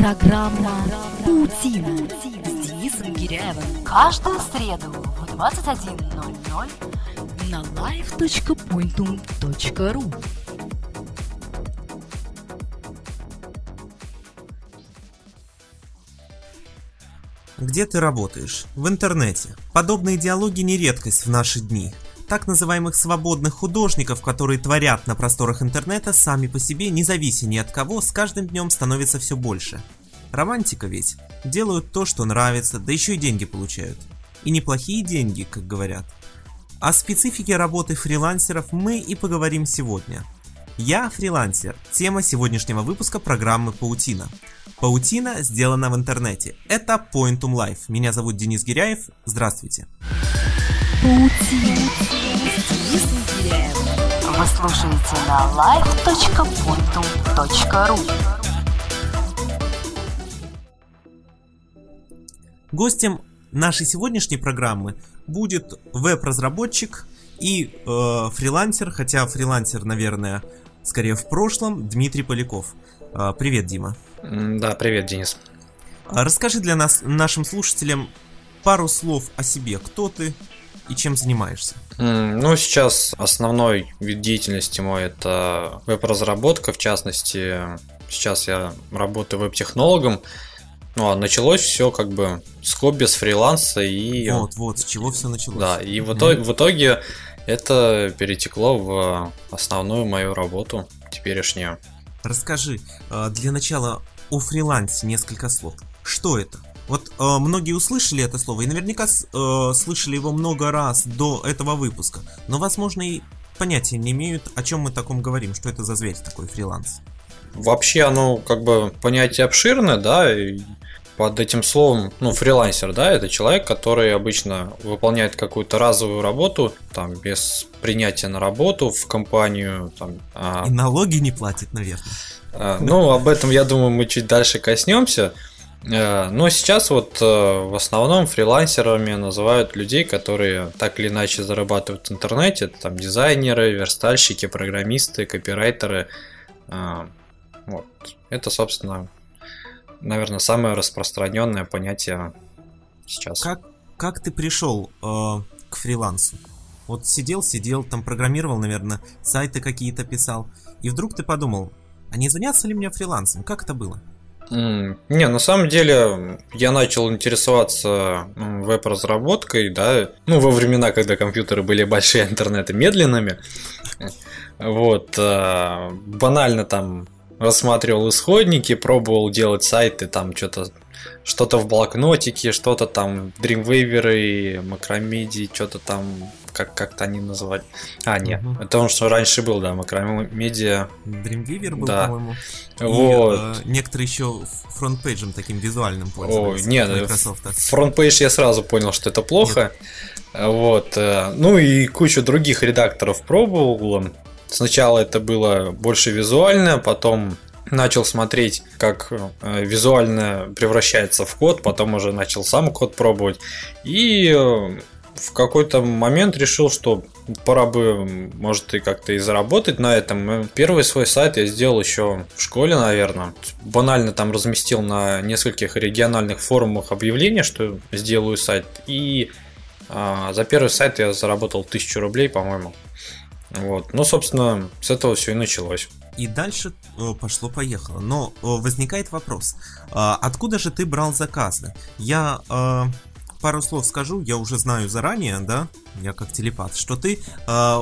Программа «Паутина» с Денисом Гиряевым. Каждую среду в 21.00 на live.pointum.ru Где ты работаешь? В интернете. Подобные диалоги не редкость в наши дни. Так называемых свободных художников, которые творят на просторах интернета сами по себе, независимо ни от кого, с каждым днем становится все больше. Романтика ведь. Делают то, что нравится, да еще и деньги получают. И неплохие деньги, как говорят. О специфике работы фрилансеров мы и поговорим сегодня. Я фрилансер. Тема сегодняшнего выпуска программы «Паутина». Паутина сделана в интернете. Это Pointum Life. Меня зовут Денис Гиряев. Здравствуйте. «Паутина». Вы слушаете на live.pointum.ru Гостем нашей сегодняшней программы будет веб-разработчик и э, фрилансер, хотя фрилансер, наверное, скорее в прошлом, Дмитрий Поляков. Э, привет, Дима. Да, привет, Денис. А Расскажи для нас, нашим слушателям, пару слов о себе. Кто ты и чем занимаешься? Ну, сейчас основной вид деятельности мой это веб-разработка, в частности, сейчас я работаю веб-технологом. Ну, а началось все как бы с хобби, с фриланса и... Вот, вот, с чего все началось. Да, и в итоге, в итоге это перетекло в основную мою работу теперешнюю. Расскажи, э, для начала о фрилансе несколько слов. Что это? Вот э, многие услышали это слово и наверняка э, слышали его много раз до этого выпуска, но, возможно, и понятия не имеют, о чем мы таком говорим, что это за зверь такой фриланс. Вообще оно как бы понятие обширное, да, и под этим словом, ну, фрилансер, да, это человек, который обычно выполняет какую-то разовую работу, там, без принятия на работу в компанию, там, а, И налоги не платит, наверное. а, ну, об этом, я думаю, мы чуть дальше коснемся. Э, Но сейчас вот э, в основном фрилансерами называют людей, которые так или иначе зарабатывают в интернете. Это там дизайнеры, верстальщики, программисты, копирайтеры. А, Вот. Это, собственно, наверное, самое распространенное понятие сейчас. Как, как ты пришел э, к фрилансу? Вот сидел, сидел, там программировал, наверное, сайты какие-то писал, и вдруг ты подумал, а не заняться ли мне фрилансом? Как это было? Не, на самом деле я начал интересоваться веб-разработкой, да, ну, во времена, когда компьютеры были большие, а интернеты медленными. Вот, а, банально там рассматривал исходники, пробовал делать сайты, там что-то что-то в блокнотике, что-то там Dreamweaver, Macromedia, что-то там, как, как-то они называют. А, нет, Мгм. это он, что раньше был, да, Macromedia. Dreamweaver был, Да. по-моему. И, Вот. э, некоторые еще FrontPage 'ем таким визуальным пользовались. нет, Microsoft. FrontPage я сразу понял, что это плохо. Вот. э, Ну и кучу других редакторов пробовал. Сначала это было больше визуально, потом начал смотреть, как э, визуально превращается в код, потом уже начал сам код пробовать. И э, в какой-то момент решил, что пора бы, может, и как-то и заработать на этом. Э, Первый свой сайт я сделал еще в школе, наверное. Банально там разместил на нескольких региональных форумах объявление, что сделаю сайт. И а, за первый сайт я заработал 1000 рублей, по-моему. Вот. Ну, собственно, с этого все и началось. И дальше э, пошло-поехало. Но э, возникает вопрос, а откуда же ты брал заказы? Я э, пару слов скажу, я уже знаю заранее, да, я как телепат, что ты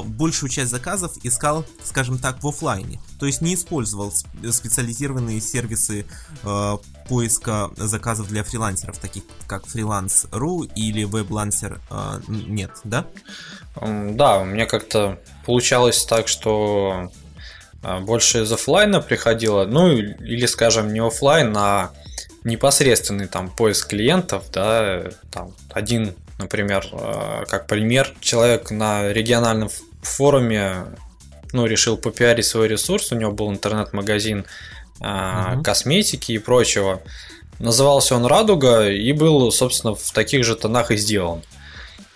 большую часть заказов искал, скажем так, в оффлайне. То есть не использовал сп- специализированные сервисы поиска заказов для фрилансеров, таких как Freelance.ru или WebLancer. нет, да? Да, у меня как-то получалось так, что больше из оффлайна приходило, ну или, скажем, не оффлайн, а непосредственный там поиск клиентов, да, там один, например, а, как пример, человек на региональном форуме, ну, решил попиарить свой ресурс, у него был интернет-магазин а, Мгм. косметики и прочего. Назывался он Радуга и был, собственно, в таких же тонах и сделан.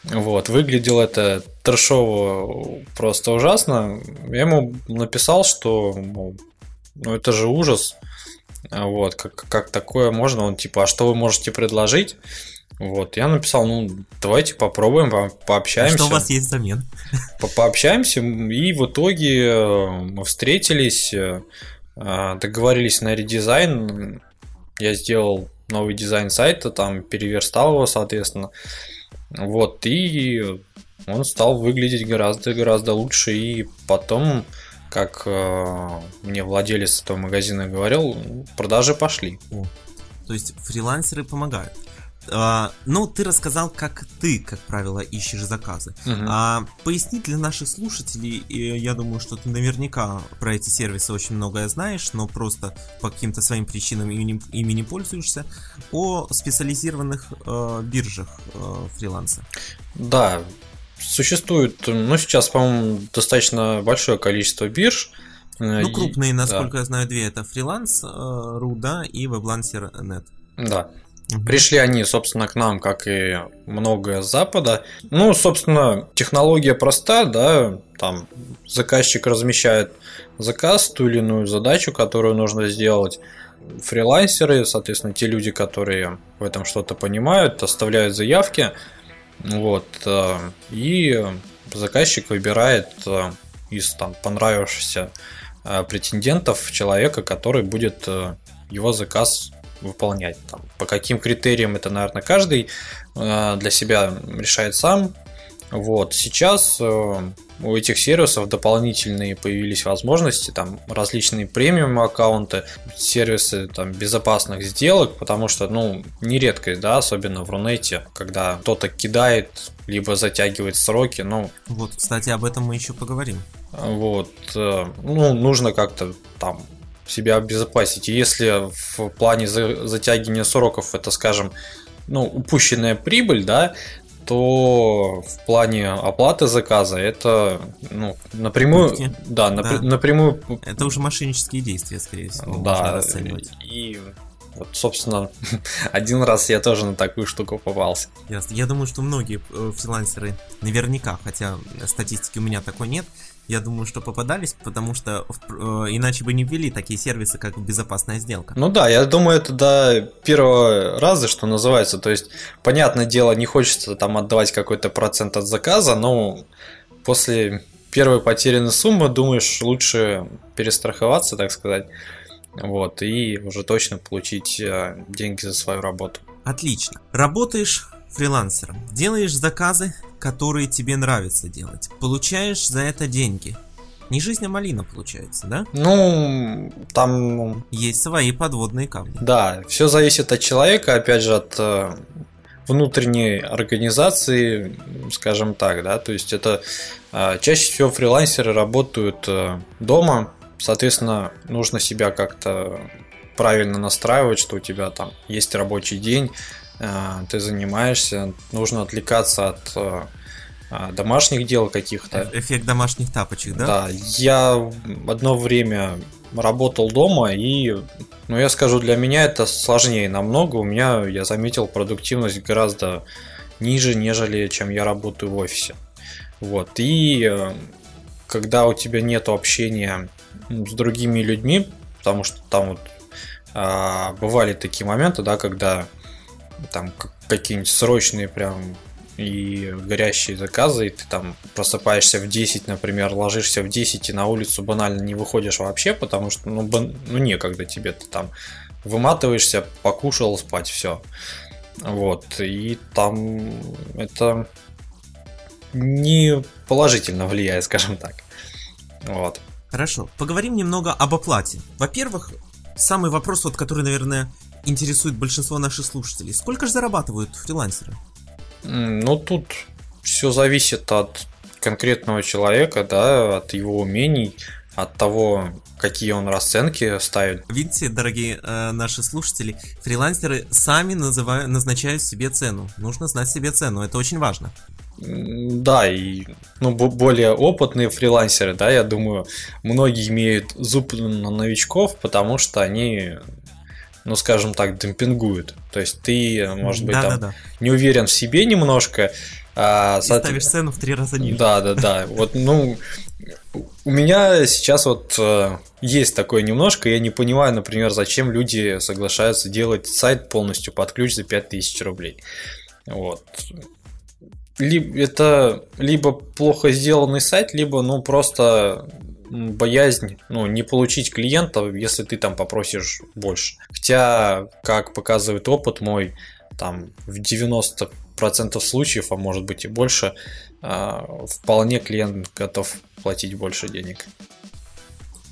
Вот, выглядело это трешово просто ужасно. Я ему написал, что мол, ну это же ужас. Вот, как, как такое можно? Он типа, а что вы можете предложить? Вот, я написал, ну, давайте попробуем, по пообщаемся. Что у вас есть взамен? По пообщаемся, и в итоге э, мы встретились, э, договорились на редизайн. Я сделал новый дизайн сайта, там переверстал его, соответственно. Вот, и он стал выглядеть гораздо-гораздо лучше. И потом, как э, мне владелец этого магазина говорил, продажи пошли. О, то есть фрилансеры помогают. А, ну, ты рассказал, как ты, как правило, ищешь заказы. Мгм. А поясни для наших слушателей, я думаю, что ты наверняка про эти сервисы очень многое знаешь, но просто по каким-то своим причинам ими, не- ими не пользуешься, о специализированных э, биржах э, фриланса. Да, существует, ну, сейчас, по-моему, достаточно большое количество бирж. Э, Ну, крупные, да, насколько я знаю, две это фриланс, э, Руда и Weblancer.net. Да. Пришли они, собственно, к нам, как и многое с Запада. Ну, собственно, технология проста, да, там заказчик размещает заказ, ту или иную задачу, которую нужно сделать. Фрилансеры, соответственно, те люди, которые в этом что-то понимают, оставляют заявки, вот, э, и заказчик выбирает э, из там понравившихся э, претендентов человека, который будет его заказ выполнять. Там, по каким критериям это, наверное, каждый э, для себя решает сам. Вот сейчас э, у этих сервисов дополнительные появились возможности, там различные премиум аккаунты, сервисы там безопасных сделок, потому что, ну, не редкость, да, особенно в Рунете, когда кто-то кидает, либо затягивает сроки, ну, Вот, кстати, об этом мы еще поговорим. вот, э, ну, нужно как-то там себя обезопасить. И если в плане за- затягивания сроков это, скажем, ну, упущенная прибыль, да, то в плане оплаты заказа это ну, напрямую, да, Да. напр- напрямую, Это уже мошеннические действия, скорее всего, да, и вот, собственно, один раз я тоже на такую штуку попался. Ясно. Я думаю, что многие э, фрилансеры наверняка, хотя статистики у меня такой нет, я думаю, что попадались, потому что э, иначе бы не ввели такие сервисы, как безопасная сделка. Ну да, я думаю, это до первого раза, что называется. То есть, понятное дело, не хочется там отдавать какой-то процент от заказа, но после первой потерянной суммы думаешь, лучше перестраховаться, так сказать. Вот, и уже точно получить э, деньги за свою работу. Отлично. Работаешь фрилансером, делаешь заказы, которые тебе нравится делать, получаешь за это деньги. Не жизнь, а малина получается, да? Ну, там ну, Есть свои подводные камни. Да, все зависит от человека, опять же, от э, внутренней организации, скажем так, да, то есть это э, чаще всего фрилансеры работают э, дома, соответственно, нужно себя как-то правильно настраивать, что у тебя там есть рабочий день, ты занимаешься, нужно отвлекаться от э, э, домашних дел каких-то. Э- Эффект домашних тапочек, да? Да, я одно время работал дома, и, ну, я скажу, для меня это сложнее намного. У меня, я заметил, продуктивность гораздо ниже, нежели чем я работаю в офисе. Вот, и э, когда у тебя нет общения с другими людьми, потому что там вот а, бывали такие моменты, да, когда там какие-нибудь срочные прям и горящие заказы, и ты там просыпаешься в 10, например, ложишься в 10 и на улицу банально не выходишь вообще, потому что, ну, бан- ну некогда тебе, ты там выматываешься, покушал, спать, все. Вот, и там это не положительно влияет, скажем так. Вот. Хорошо, поговорим немного об оплате. Во-первых, самый вопрос, вот, который, наверное, интересует большинство наших слушателей. Сколько же зарабатывают фрилансеры? Ну, тут все зависит от конкретного человека, да, от его умений, от того, какие он расценки ставит. Видите, дорогие э, наши слушатели, фрилансеры сами называют, назначают себе цену. Нужно знать себе цену, это очень важно. Да, и ну, бо- более опытные фрилансеры, да, я думаю, многие имеют зуб на новичков, потому что они, ну, скажем так, демпингуют. То есть ты, может быть, там Да-да-да. не уверен в себе немножко, а, И соответ- ставишь цену в три раза ниже. Да, да, да. Вот, ну, У меня сейчас вот э, есть такое немножко, я не понимаю, например, зачем люди соглашаются делать сайт полностью под ключ за 5000 рублей. Вот. Либо это либо плохо сделанный сайт, либо ну просто боязнь ну, не получить клиента, если ты там попросишь больше. Хотя, как показывает опыт мой, там в 90% случаев, а может быть и больше, а, вполне клиент готов платить больше денег.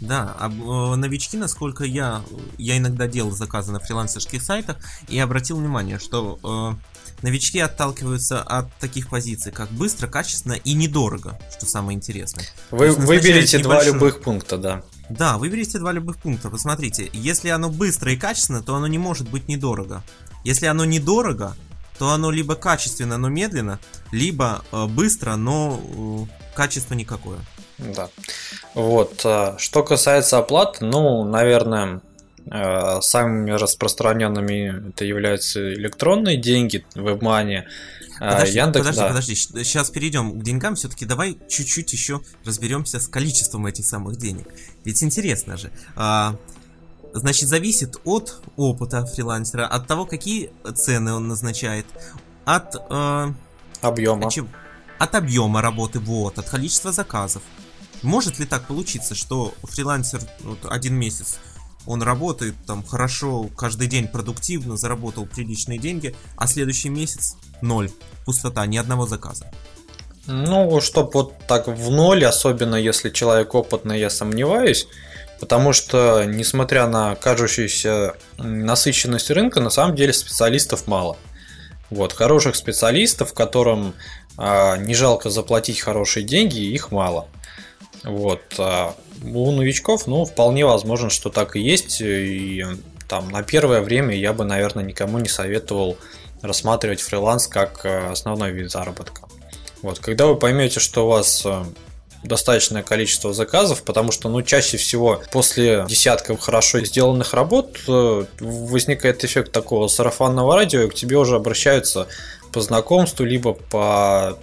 Да, а э, новички, насколько я, я иногда делал заказы на фрилансерских сайтах и обратил внимание, что э, новички отталкиваются от таких позиций, как быстро, качественно и недорого, что самое интересное. Вы выберите два любых пункта, да. Да, выберите два любых пункта. Посмотрите, если оно быстро и качественно, то оно не может быть недорого. Если оно недорого, то оно либо качественно, но медленно, либо э, быстро, но э, качество никакое. Да. Вот. А, что касается оплат, ну, наверное, э, самыми распространенными это являются электронные деньги, WebMoney, а, подожди, Яндекс, подожди, да. подожди, сейчас перейдем к деньгам, все-таки давай чуть-чуть еще разберемся с количеством этих самых денег. Ведь интересно же, а, значит, зависит от опыта фрилансера, от того, какие цены он назначает, от... Э, объема. От, от объема работы, вот, от количества заказов. Может ли так получиться, что фрилансер вот, один месяц он работает там хорошо, каждый день продуктивно, заработал приличные деньги, а следующий месяц ноль, пустота, ни одного заказа. Ну, чтоб вот так в ноль, особенно если человек опытный, я сомневаюсь, потому что, несмотря на кажущуюся насыщенность рынка, на самом деле специалистов мало. Вот, хороших специалистов, которым а, не жалко заплатить хорошие деньги, их мало. Вот. У новичков, ну, вполне возможно, что так и есть. И там на первое время я бы, наверное, никому не советовал рассматривать фриланс как э, основной вид заработка. Вот, когда вы поймете, что у вас э, достаточное количество заказов, потому что, ну, чаще всего после десятков хорошо сделанных работ э, возникает эффект такого сарафанного радио, и к тебе уже обращаются по знакомству, либо по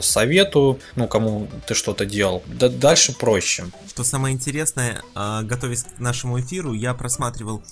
совету, ну, кому ты что-то делал. Да, дальше проще. Что самое интересное, а, готовясь к нашему эфиру, я просматривал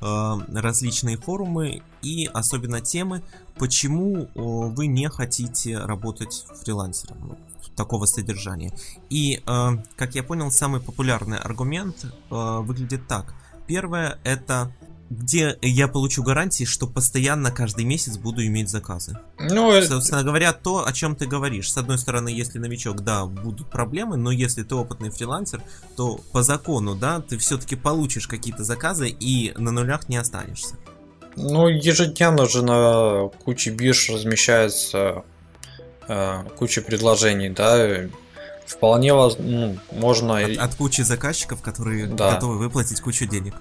а, различные форумы и особенно темы, почему вы не хотите работать фрилансером такого содержания. И, а, как я понял, самый популярный аргумент выглядит так. Первое это где я получу гарантии, что постоянно каждый месяц буду иметь заказы. Ну, э, Собственно говоря, то, о чем ты говоришь. С одной стороны, если новичок, да, будут проблемы, но если ты опытный фрилансер, то по закону, да, ты все-таки получишь какие-то заказы и на нулях не останешься. Ну, ежедневно же на куче бирж размещается э, куча предложений, да, вполне ну, можно... От, от кучи заказчиков, которые да. готовы выплатить кучу денег.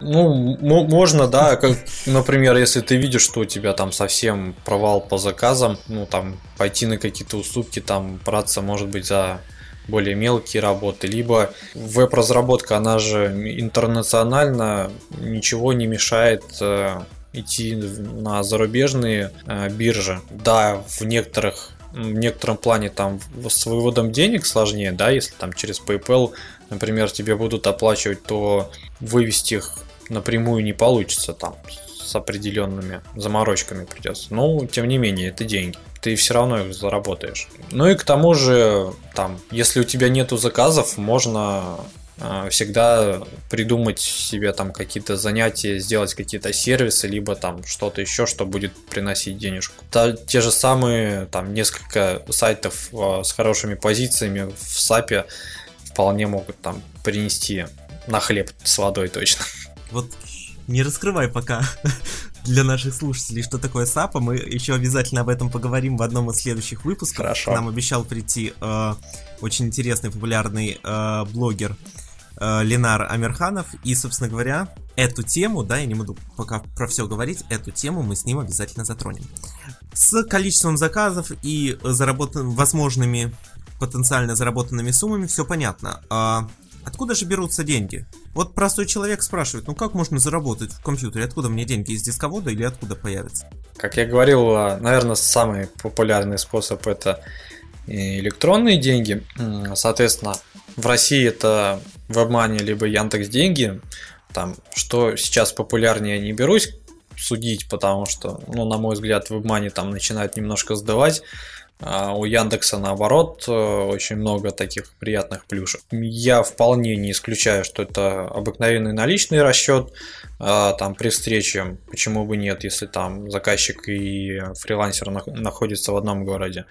Ну, можно, да, как, например, если ты видишь, что у тебя там совсем провал по заказам, ну, там, пойти на какие-то уступки, там, браться, может быть, за более мелкие работы, либо веб-разработка, она же интернациональна, ничего не мешает э, идти на зарубежные э, биржи. Да, в некоторых в некотором плане там с выводом денег сложнее, да, если там через PayPal, например, тебе будут оплачивать, то вывести их напрямую не получится там с определенными заморочками придется. Но, тем не менее, это деньги. Ты все равно их заработаешь. Ну и к тому же, там, если у тебя нету заказов, можно всегда придумать себе там какие-то занятия, сделать какие-то сервисы, либо там что-то еще, что будет приносить денежку. Та, те же самые там несколько сайтов э, с хорошими позициями в SAP вполне могут там принести на хлеб с водой точно. Вот не раскрывай пока для наших слушателей, что такое САПа. Мы еще обязательно об этом поговорим в одном из следующих выпусков. Хорошо. К нам обещал прийти э, очень интересный, популярный э, блогер э, Ленар Амирханов. И, собственно говоря, эту тему, да, я не буду пока про все говорить, эту тему мы с ним обязательно затронем. С количеством заказов и заработан возможными потенциально заработанными суммами все понятно. А Откуда же берутся деньги? Вот простой человек спрашивает, ну как можно заработать в компьютере? Откуда мне деньги? Из дисковода или откуда появятся? Как я говорил, а, наверное, самый популярный способ это электронные деньги. Соответственно, в России это WebMoney либо Яндекс Деньги. Там, что сейчас популярнее, не берусь судить, потому что, ну, на мой взгляд, WebMoney там начинает немножко сдавать. А у Яндекса наоборот э, очень много таких приятных плюшек. Я вполне не исключаю, что это обыкновенный наличный расчет а, там при встрече. Почему бы нет, если там заказчик и фрилансер находятся в одном городе.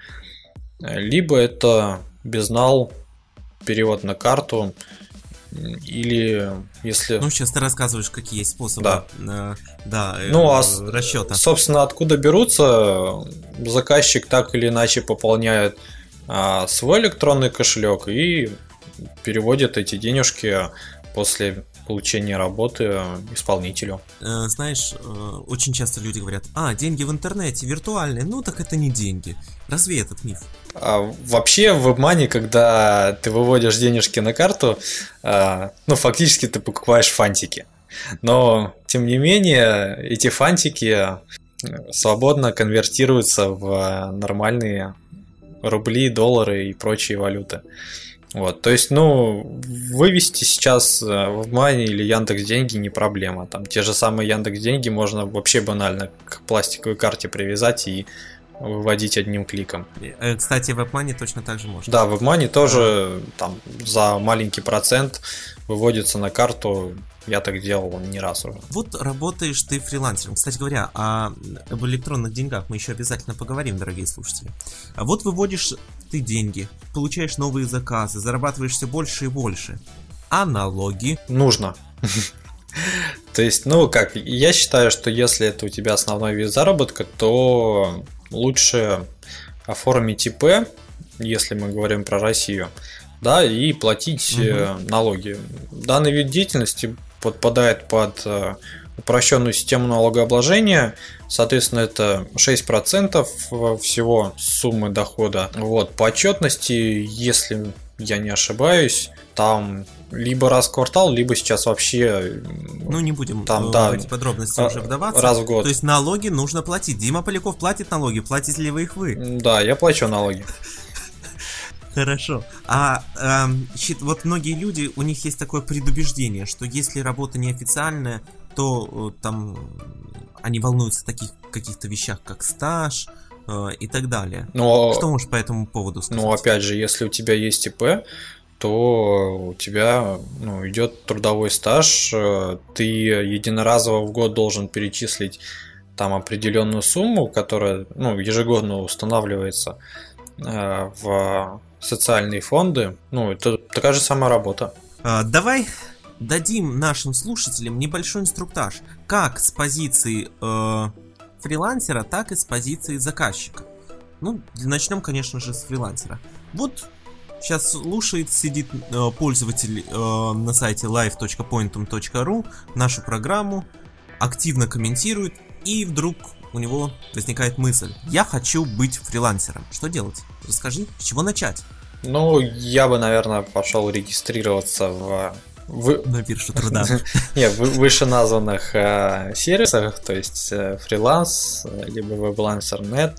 Либо это безнал, перевод на карту, или если... Ну, сейчас ты рассказываешь, какие есть способы да. Э, да, ну, а расчета. Собственно, откуда берутся, заказчик так или иначе пополняет а, свой электронный кошелек и переводит эти денежки после получения работы исполнителю. Э, знаешь, э, очень часто люди говорят, а, деньги в интернете виртуальные, ну так это не деньги. Разве этот миф? А, вообще в WebMoney, когда ты выводишь денежки на карту, а, ну фактически ты покупаешь фантики. Но, тем не менее, эти фантики свободно конвертируются в нормальные рубли, доллары и прочие валюты. Вот, то есть, ну, вывести сейчас э, в Мани или Яндекс Деньги не проблема. Там те же самые Яндекс Деньги можно вообще банально к пластиковой карте привязать и выводить одним кликом. Э, кстати, в WebMoney точно так же можно. Да, в WebMoney тоже там за маленький процент выводится на карту я так делал не раз уже. Вот работаешь ты фрилансером. Кстати говоря, о, об электронных деньгах мы еще обязательно поговорим, дорогие слушатели. А вот выводишь ты деньги, получаешь новые заказы, зарабатываешь все больше и больше. А налоги? Нужно. То есть, ну как, я считаю, что если это у тебя основной вид заработка, то лучше оформить ИП, если мы говорим про Россию, да, и платить угу. налоги. Данный вид деятельности подпадает под э, упрощенную систему налогообложения. Соответственно, это 6% всего суммы дохода. Вот, по отчетности, если я не ошибаюсь, там либо раз в квартал, либо сейчас вообще... Ну, не будем там, да, в эти подробности уже вдаваться. Раз в год. То есть налоги нужно платить. Дима Поляков платит налоги, платите ли вы их вы? Да, я плачу налоги. Хорошо. А эм, вот многие люди, у них есть такое предубеждение, что если работа неофициальная, то э, там они волнуются о таких каких-то вещах, как стаж э, и так далее. Но, что можешь по этому поводу сказать? Ну, опять же, если у тебя есть ИП, то у тебя ну, идет трудовой стаж, э, ты единоразово в год должен перечислить там определенную сумму, которая ну, ежегодно устанавливается э, в социальные фонды. Ну, это такая же самая работа. А, давай дадим нашим слушателям небольшой инструктаж, как с позиции э, фрилансера, так и с позиции заказчика. Ну, начнем, конечно же, с фрилансера. Вот сейчас слушает, сидит э, пользователь э, на сайте live.pointum.ru нашу программу, активно комментирует, и вдруг у него возникает мысль, я хочу быть фрилансером. Что делать? Расскажи, с чего начать? Ну, я бы, наверное, пошел регистрироваться в вы... На бирже труда. Нет, в вышеназванных э, сервисах, то есть э, фриланс, либо WebLancer.net,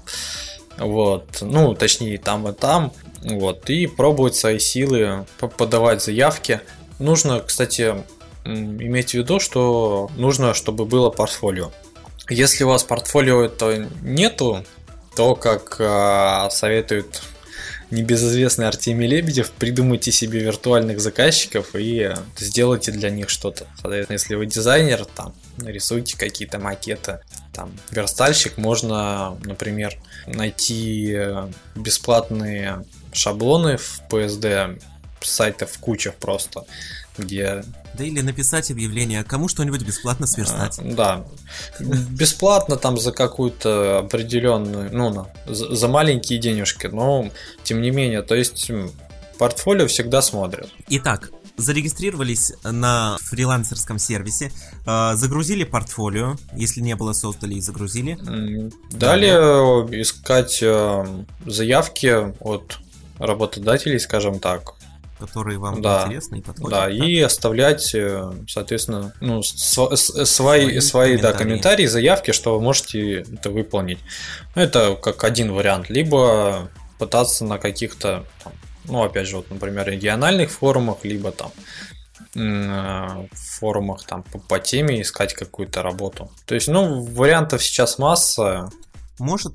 вот, ну, точнее, там и там, вот, и пробовать свои силы, подавать заявки. Нужно, кстати, иметь в виду, что нужно, чтобы было портфолио. Если у вас портфолио это нету, то, как э, советуют небезызвестный Артемий Лебедев, придумайте себе виртуальных заказчиков и сделайте для них что-то. Соответственно, если вы дизайнер, там, нарисуйте какие-то макеты. Там, верстальщик, можно, например, найти бесплатные шаблоны в PSD, сайтов куча просто, где да или написать объявление, кому что-нибудь бесплатно сверстать. А, да. Бесплатно там за какую-то определенную, ну, за, за маленькие денежки, но тем не менее, то есть портфолио всегда смотрят. Итак, зарегистрировались на фрилансерском сервисе, а, загрузили портфолио, если не было создали и загрузили. Далее искать э, заявки от работодателей, скажем так, которые вам да, интересны и подходят. Да, да, и оставлять, э, соответственно, ну, св- свои, свои, да, комментарии, заявки, что вы можете это выполнить. Это как один вариант. Либо пытаться на каких-то ну, опять же, вот, например, региональных форумах, либо там в форумах там по, по теме искать какую-то работу. То есть, ну, вариантов сейчас масса. Может,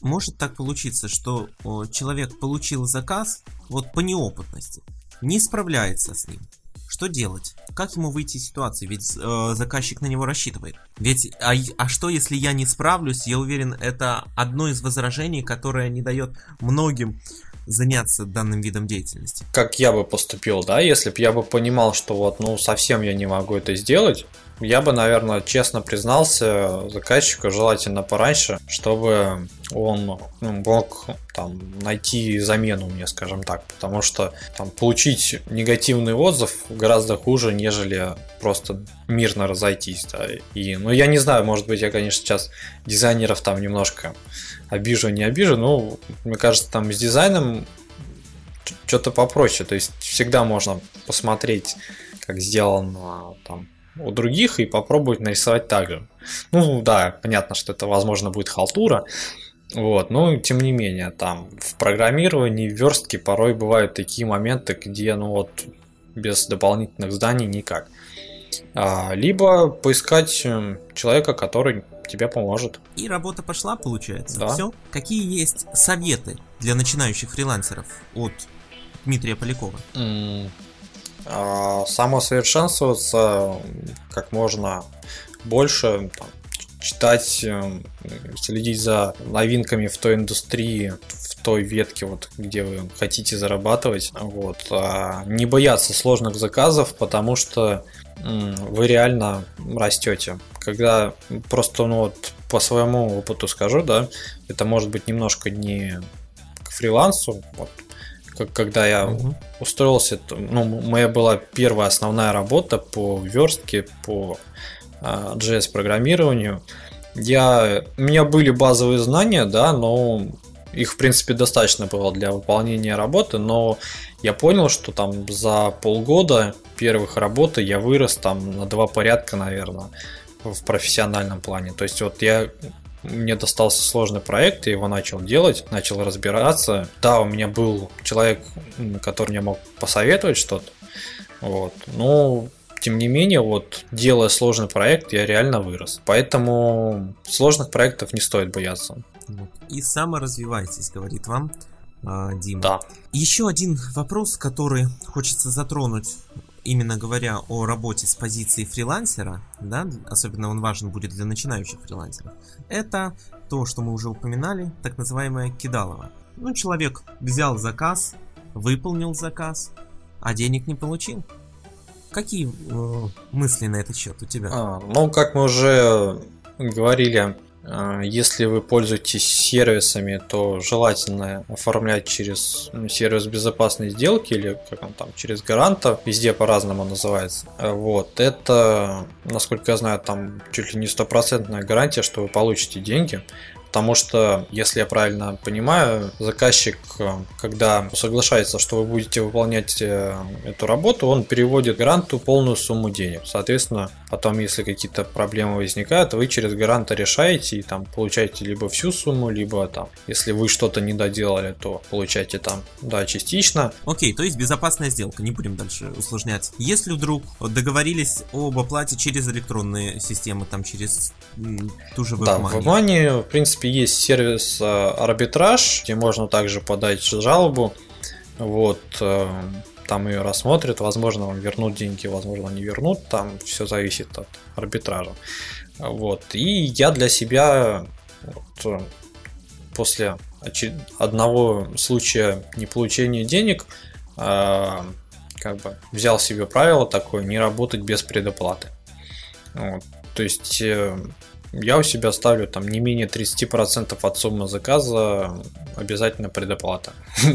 может так получиться, что человек получил заказ вот по неопытности, не справляется с ним. Что делать? Как ему выйти из ситуации? Ведь э, заказчик на него рассчитывает. Ведь, а, а что если я не справлюсь? Я уверен, это одно из возражений, которое не дает многим заняться данным видом деятельности. Как я бы поступил, да, если бы я бы понимал, что вот, ну, совсем я не могу это сделать, я бы, наверное, честно признался заказчику, желательно пораньше, чтобы он ну, мог там, найти замену мне, скажем так. Потому что там, получить негативный отзыв гораздо хуже, нежели просто мирно разойтись. Да. И, ну, я не знаю, может быть, я, конечно, сейчас дизайнеров там немножко обижу, не обижу, но мне кажется, там с дизайном что-то попроще. То есть всегда можно посмотреть, как сделано там у других и попробовать нарисовать так же. Ну да, понятно, что это возможно будет халтура, вот, но тем не менее, там в программировании, в верстке порой бывают такие моменты, где ну вот без дополнительных зданий никак. А, либо поискать эм, человека, который тебе поможет. И работа пошла, получается. Да. Все. Какие есть советы для начинающих фрилансеров от Дмитрия Полякова? А, самосовершенствоваться как можно больше, там, читать, эм, следить за новинками в той индустрии, в той ветке, вот, где вы хотите зарабатывать. Вот. А не бояться сложных заказов, потому что вы реально растете. Когда просто, ну вот, по своему опыту скажу, да, это может быть немножко не к фрилансу, вот, как, когда я угу. устроился, ну, моя была первая основная работа по верстке, по а, JS программированию. Я, у меня были базовые знания, да, но их, в принципе, достаточно было для выполнения работы, но я понял, что там за полгода первых работы я вырос там на два порядка, наверное, в профессиональном плане. То есть вот я мне достался сложный проект, я его начал делать, начал разбираться. Да, у меня был человек, который мне мог посоветовать что-то, вот. Но тем не менее, вот делая сложный проект, я реально вырос. Поэтому сложных проектов не стоит бояться. И саморазвивайтесь, говорит вам э, Дима. Да. Еще один вопрос, который хочется затронуть именно говоря о работе с позиции фрилансера, да, особенно он важен будет для начинающих фрилансеров, это то, что мы уже упоминали, так называемое кидалово. Ну, человек взял заказ, выполнил заказ, а денег не получил. Какие э, мысли на этот счет у тебя? А, ну, как мы уже говорили если вы пользуетесь сервисами, то желательно оформлять через ну, сервис безопасной сделки или как он там, через гаранта, везде по-разному называется. Вот, это, насколько я знаю, там чуть ли не стопроцентная гарантия, что вы получите деньги. Потому что, если я правильно понимаю, заказчик, э, когда соглашается, что вы будете выполнять э, эту работу, он переводит гранту полную сумму денег. Соответственно, потом, если какие-то проблемы возникают, вы через гаранта решаете и там получаете либо всю сумму, либо там, если вы что-то не доделали, то получаете там, да, частично. Окей, то есть безопасная сделка, не будем дальше усложнять. Если вдруг договорились об оплате через электронные системы, там через ту же WebMoney. Да, в WebMoney, в принципе, есть сервис э, арбитраж, где можно также подать жалобу. Вот, э, там ее рассмотрят, возможно, вам вернут деньги, возможно, не вернут, там все зависит от арбитража. Вот, и я для себя вот, после одного случая неполучения денег э, как бы взял себе правило такое не работать без предоплаты. Вот. То есть я у себя ставлю там не менее 30% от суммы заказа обязательно предоплата.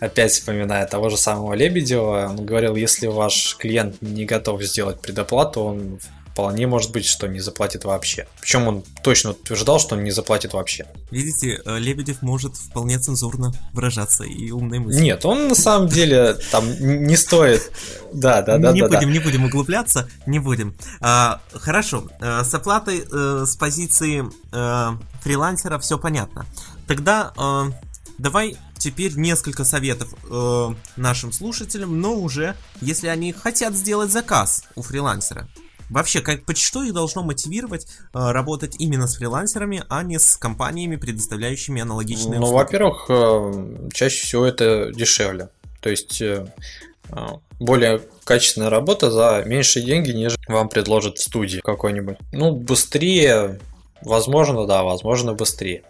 Опять вспоминая того же самого Лебедева, он говорил, если ваш клиент не готов сделать предоплату, он вполне может быть, что не заплатит вообще. Причем он точно утверждал, что он не заплатит вообще. Видите, э, Лебедев может вполне цензурно выражаться и умной мысли. Нет, он на самом деле там не стоит. Да, да, да. Не да, будем, да. не будем углубляться, не будем. А, хорошо, э, с оплатой э, с позиции фрилансера все понятно. Тогда давай теперь несколько советов э, нашим слушателям, но уже если они хотят сделать заказ у фрилансера. Вообще, как, что их должно мотивировать э, работать именно с фрилансерами, а не с компаниями, предоставляющими аналогичные Ну, услуги? во-первых, э, чаще всего это дешевле. То есть э, э, более качественная работа за меньшие деньги, нежели вам предложат в студии какой-нибудь. Ну, быстрее, возможно, да, возможно, быстрее.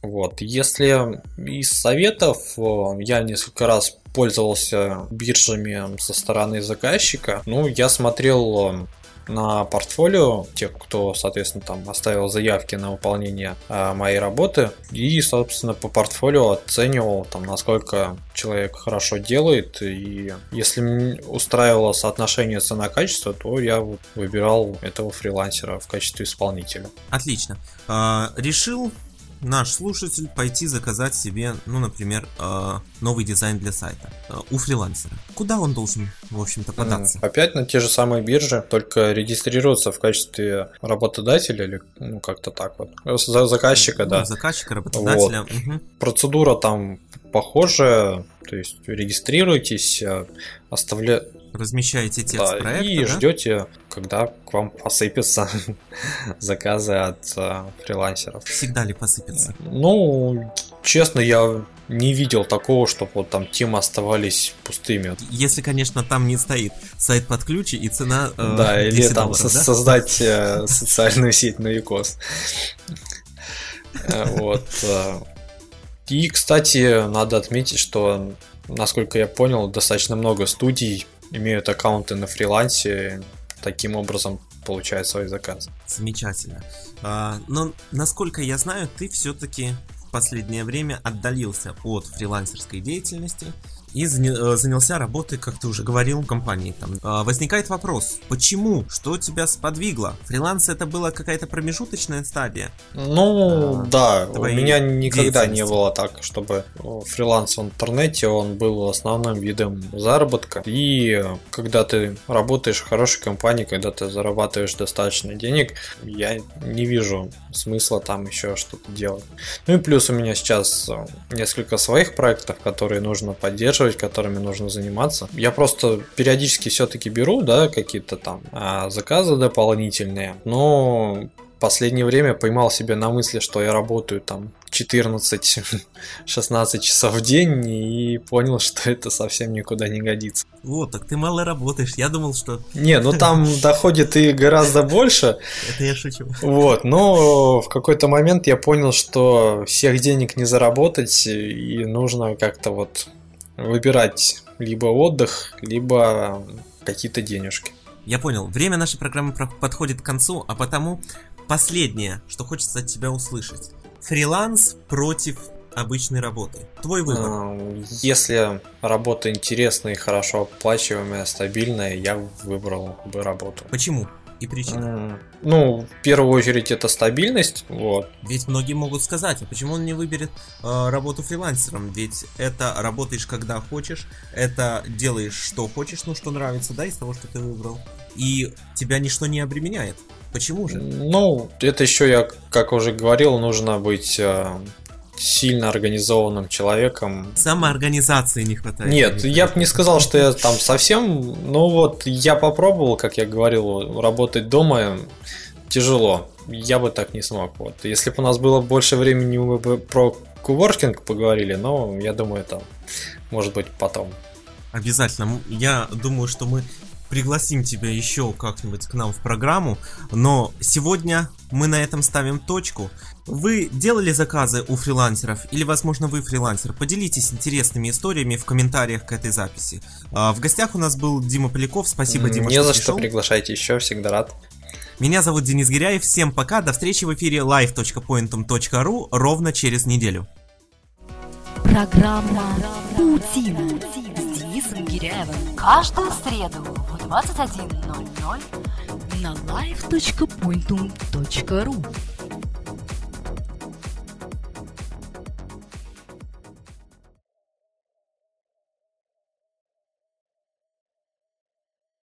Вот. Если из советов, э, я несколько раз пользовался биржами со стороны заказчика. Ну, я смотрел э, на портфолио тех, кто, соответственно, там оставил заявки на выполнение э, моей работы. И, собственно, по портфолио оценивал, там, насколько человек хорошо делает. И если мне устраивало соотношение цена-качество, то я выбирал этого фрилансера в качестве исполнителя. Отлично. А, решил наш слушатель пойти заказать себе, ну, например, а, новый дизайн для сайта а, у фрилансера. Куда он должен, в общем-то, податься? Опять на те же самые биржи, только регистрироваться в качестве работодателя или ну как-то так вот. За заказчика, Ну, да. Заказчика, работодателя. Мгм. Процедура там похожая, то есть регистрируйтесь, оставля... Размещаете текст да, проекта, и да? ждете, когда к вам посыпятся заказы от э, фрилансеров. Всегда ли посыпется? Ну, честно, я не видел такого, чтобы вот там темы оставались пустыми. Если, конечно, там не стоит сайт под ключ и цена э, Да, или 10 там долларов, со- да? создать э, социальную сеть на Викос. Э, Вот. э. И, кстати, надо отметить, что, насколько я понял, достаточно много студий имеют аккаунты на фрилансе, таким образом получают свои заказы. Замечательно. А, но, насколько я знаю, ты все-таки в последнее время отдалился от фрилансерской деятельности и э, занялся работой, как ты уже говорил, в компании. Там. А, возникает вопрос, почему? Что тебя сподвигло? Фриланс это была какая-то промежуточная стадия? Ну, А, да, у меня никогда не было так, чтобы э, фриланс в интернете, он был основным видом заработка. И когда ты работаешь в хорошей компании, когда ты зарабатываешь достаточно денег, я не вижу смысла там еще что-то делать. Ну и плюс у меня сейчас э, несколько своих проектов, которые нужно поддерживать, которыми нужно заниматься. Я просто периодически все-таки беру, да, какие-то там а, заказы дополнительные, но последнее время поймал себя на мысли, что я работаю там 14-16 часов в день и понял, что это совсем никуда не годится. Вот, так ты мало работаешь. Я думал, что Не, ну там доходит и гораздо больше, это я шучу. вот, но в какой-то момент я понял, что всех денег не заработать и нужно как-то вот выбирать либо отдых, либо какие-то денежки. Я понял. Время нашей программы про- подходит к концу, а потому последнее, что хочется от тебя услышать. Фриланс против обычной работы. Твой выбор. А, Если работа интересная и хорошо оплачиваемая, стабильная, я выбрал бы работу. Почему? И причина. Ну, в первую очередь это стабильность, вот. Ведь многие могут сказать, а почему он не выберет э, работу фрилансером? Ведь это работаешь когда хочешь, это делаешь что хочешь, ну что нравится, да, из того, что ты выбрал. И тебя ничто не обременяет. Почему же? Ну, это еще я, как уже говорил, нужно быть э, сильно организованным человеком. Самоорганизации не хватает. Нет, я бы не сказал, что я там совсем. Ну вот, я попробовал, как я говорил, работать дома тяжело. Я бы так не смог. Вот. Если бы у нас было больше времени, мы бы про коворкинг поговорили, но я думаю, это может быть потом. Обязательно. Я думаю, что мы пригласим тебя еще как-нибудь к нам в программу. Но сегодня мы на этом ставим точку. Вы делали заказы у фрилансеров или, возможно, вы фрилансер? Поделитесь интересными историями в комментариях к этой записи. А, В гостях у нас был Дима Поляков. Спасибо, Дима, Не за что пришел. приглашайте еще, всегда рад. Меня зовут Денис Гиряев. Всем пока. До встречи в эфире live.pointum.ru ровно через неделю. Программа «Паутина» с Денисом Гиряевым. Каждую среду в 21.00 на live.pointum.ru